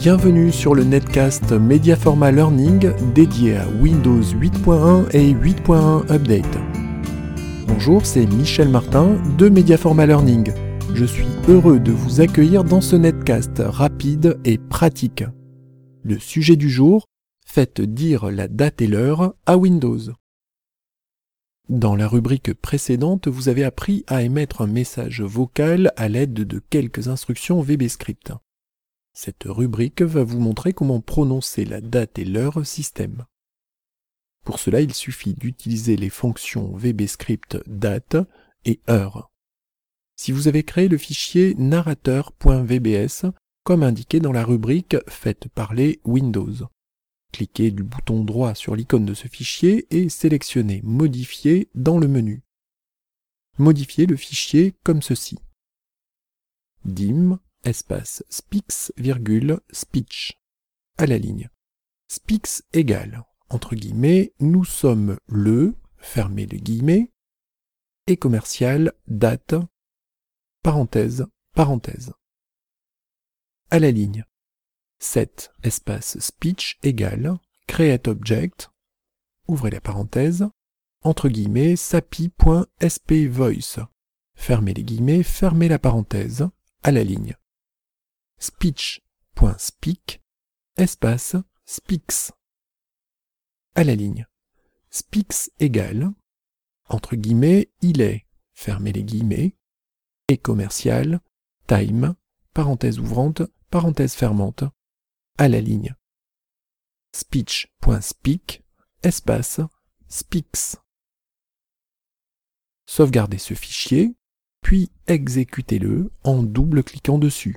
Bienvenue sur le netcast Mediaforma Learning dédié à Windows 8.1 et 8.1 Update. Bonjour, c'est Michel Martin de Mediaforma Learning. Je suis heureux de vous accueillir dans ce netcast rapide et pratique. Le sujet du jour, faites dire la date et l'heure à Windows. Dans la rubrique précédente, vous avez appris à émettre un message vocal à l'aide de quelques instructions VBScript. Cette rubrique va vous montrer comment prononcer la date et l'heure système. Pour cela, il suffit d'utiliser les fonctions VBScript date et heure. Si vous avez créé le fichier narrateur.vbs comme indiqué dans la rubrique Faites parler Windows, Cliquez du bouton droit sur l'icône de ce fichier et sélectionnez Modifier dans le menu. Modifiez le fichier comme ceci. dim espace speaks, virgule, speech à la ligne. Speaks égale, entre guillemets, nous sommes le, fermez le guillemets, et commercial, date, parenthèse, parenthèse. À la ligne. 7 espace speech égale create object, ouvrez la parenthèse, entre guillemets sapi.spvoice, fermez les guillemets, fermez la parenthèse, à la ligne. speech.speak, espace speaks, à la ligne. Speaks égale, entre guillemets, il est, fermez les guillemets, et commercial, time, parenthèse ouvrante, parenthèse fermante, à la ligne. Speech.speak, espace, speaks. Sauvegardez ce fichier, puis exécutez-le en double-cliquant dessus.